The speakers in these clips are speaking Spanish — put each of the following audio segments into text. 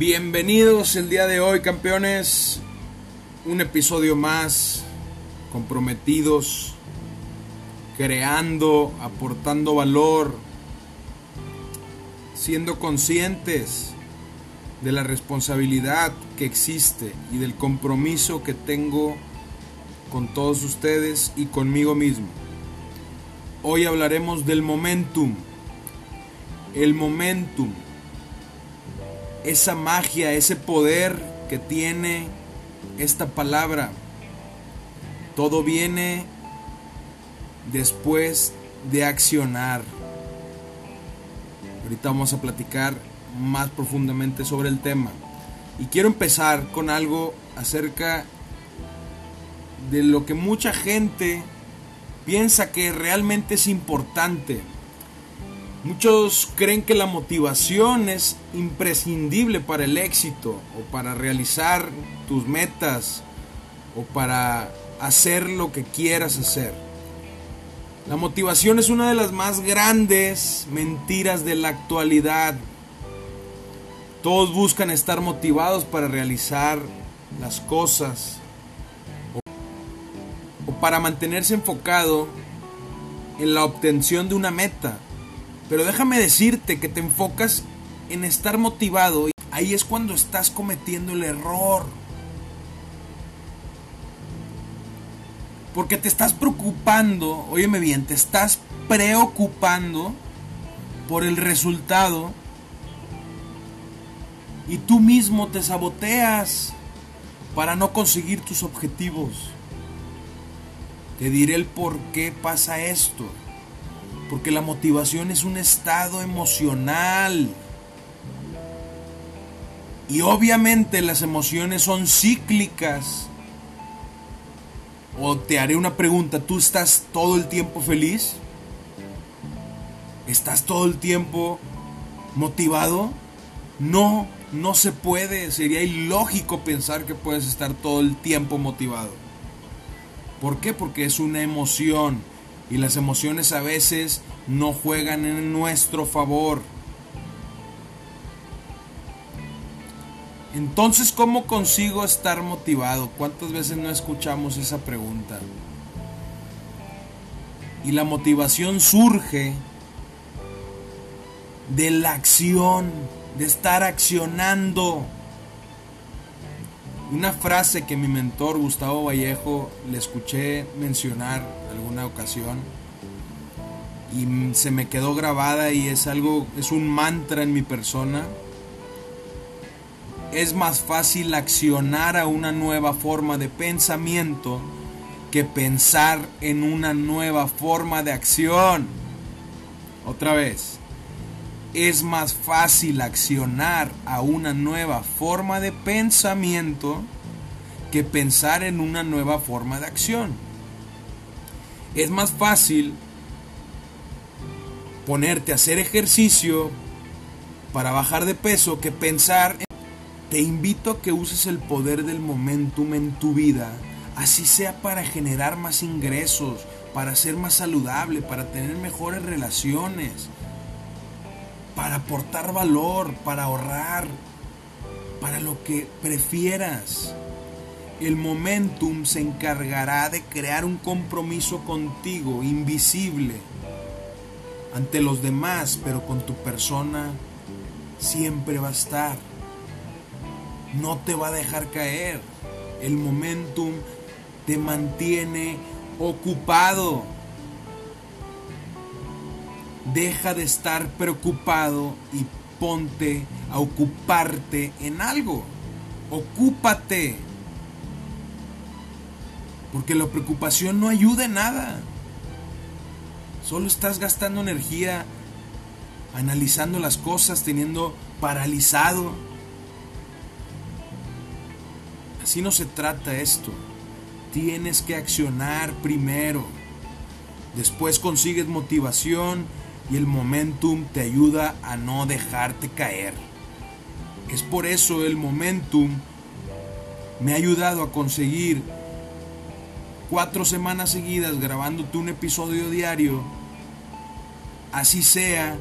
Bienvenidos el día de hoy, campeones. Un episodio más, comprometidos, creando, aportando valor, siendo conscientes de la responsabilidad que existe y del compromiso que tengo con todos ustedes y conmigo mismo. Hoy hablaremos del momentum. El momentum. Esa magia, ese poder que tiene esta palabra. Todo viene después de accionar. Ahorita vamos a platicar más profundamente sobre el tema. Y quiero empezar con algo acerca de lo que mucha gente piensa que realmente es importante. Muchos creen que la motivación es imprescindible para el éxito o para realizar tus metas o para hacer lo que quieras hacer. La motivación es una de las más grandes mentiras de la actualidad. Todos buscan estar motivados para realizar las cosas para mantenerse enfocado en la obtención de una meta. Pero déjame decirte que te enfocas en estar motivado y ahí es cuando estás cometiendo el error. Porque te estás preocupando, óyeme bien, te estás preocupando por el resultado y tú mismo te saboteas para no conseguir tus objetivos. Te diré el por qué pasa esto. Porque la motivación es un estado emocional. Y obviamente las emociones son cíclicas. O te haré una pregunta, ¿tú estás todo el tiempo feliz? ¿Estás todo el tiempo motivado? No, no se puede. Sería ilógico pensar que puedes estar todo el tiempo motivado. ¿Por qué? Porque es una emoción y las emociones a veces no juegan en nuestro favor. Entonces, ¿cómo consigo estar motivado? ¿Cuántas veces no escuchamos esa pregunta? Y la motivación surge de la acción, de estar accionando. Una frase que mi mentor Gustavo Vallejo le escuché mencionar alguna ocasión y se me quedó grabada y es algo, es un mantra en mi persona. Es más fácil accionar a una nueva forma de pensamiento que pensar en una nueva forma de acción. Otra vez es más fácil accionar a una nueva forma de pensamiento que pensar en una nueva forma de acción. Es más fácil ponerte a hacer ejercicio para bajar de peso que pensar en... Te invito a que uses el poder del momentum en tu vida, así sea para generar más ingresos, para ser más saludable, para tener mejores relaciones, para aportar valor, para ahorrar, para lo que prefieras. El momentum se encargará de crear un compromiso contigo, invisible, ante los demás, pero con tu persona siempre va a estar. No te va a dejar caer. El momentum te mantiene ocupado. Deja de estar preocupado y ponte a ocuparte en algo. Ocúpate. Porque la preocupación no ayuda en nada. Solo estás gastando energía analizando las cosas, teniendo paralizado. Así no se trata esto. Tienes que accionar primero. Después consigues motivación y el momentum te ayuda a no dejarte caer. Es por eso el momentum me ha ayudado a conseguir cuatro semanas seguidas grabándote un episodio diario. Así sea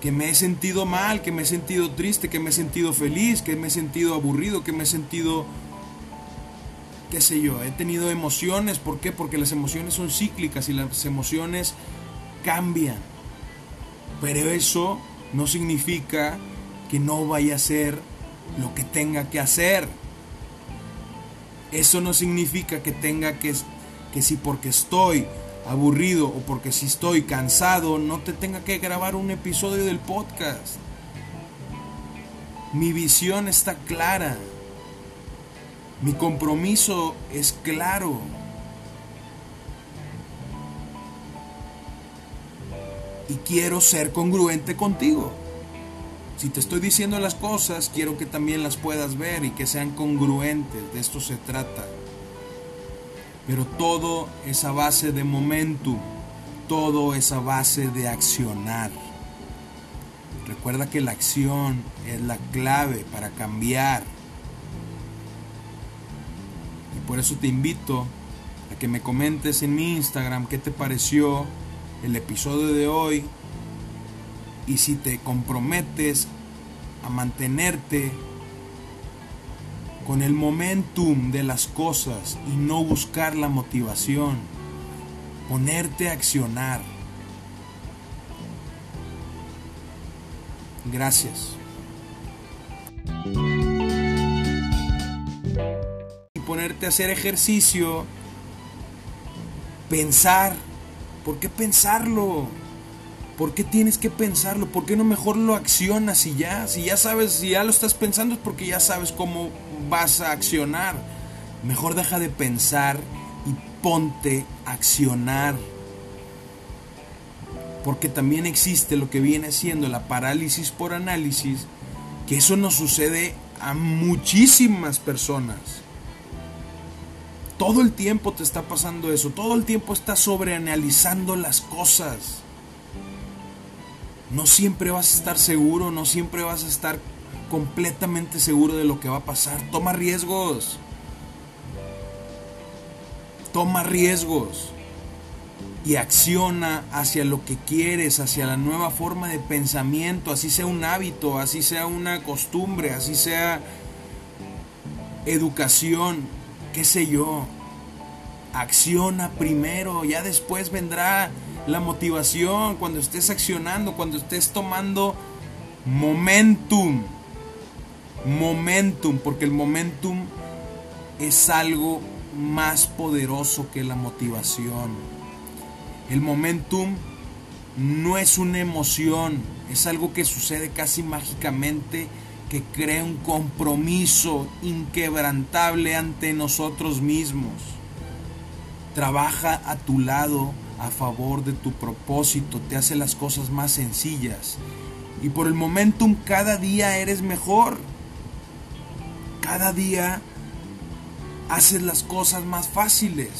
que me he sentido mal, que me he sentido triste, que me he sentido feliz, que me he sentido aburrido, que me he sentido, qué sé yo, he tenido emociones. ¿Por qué? Porque las emociones son cíclicas y las emociones cambian. Pero eso no significa que no vaya a hacer lo que tenga que hacer. Eso no significa que tenga que, que si porque estoy aburrido o porque si estoy cansado, no te tenga que grabar un episodio del podcast. Mi visión está clara. Mi compromiso es claro. Y quiero ser congruente contigo. Si te estoy diciendo las cosas, quiero que también las puedas ver y que sean congruentes. De esto se trata. Pero todo es a base de momentum, todo es a base de accionar. Recuerda que la acción es la clave para cambiar. Y por eso te invito a que me comentes en mi Instagram qué te pareció el episodio de hoy y si te comprometes a mantenerte con el momentum de las cosas y no buscar la motivación, ponerte a accionar. Gracias. Y ponerte a hacer ejercicio, pensar, ¿por qué pensarlo? ¿Por qué tienes que pensarlo? ¿Por qué no mejor lo accionas y ya? Si ya sabes, si ya lo estás pensando es porque ya sabes cómo vas a accionar. Mejor deja de pensar y ponte a accionar. Porque también existe lo que viene siendo la parálisis por análisis, que eso nos sucede a muchísimas personas. Todo el tiempo te está pasando eso, todo el tiempo estás sobreanalizando las cosas no siempre vas a estar seguro, no siempre vas a estar completamente seguro de lo que va a pasar. Toma riesgos. Toma riesgos. Y acciona hacia lo que quieres, hacia la nueva forma de pensamiento, así sea un hábito, así sea una costumbre, así sea educación, qué sé yo. Acciona primero, ya después vendrá la motivación, cuando estés accionando, cuando estés tomando momentum. Momentum, porque el momentum es algo más poderoso que la motivación. El momentum no es una emoción, es algo que sucede casi mágicamente, que crea un compromiso inquebrantable ante nosotros mismos. Trabaja a tu lado a favor de tu propósito, te hace las cosas más sencillas. Y por el momentum cada día eres mejor. Cada día haces las cosas más fáciles.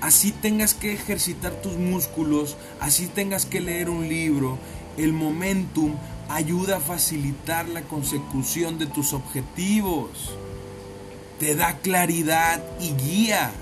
Así tengas que ejercitar tus músculos, así tengas que leer un libro, el momentum ayuda a facilitar la consecución de tus objetivos. Te da claridad y guía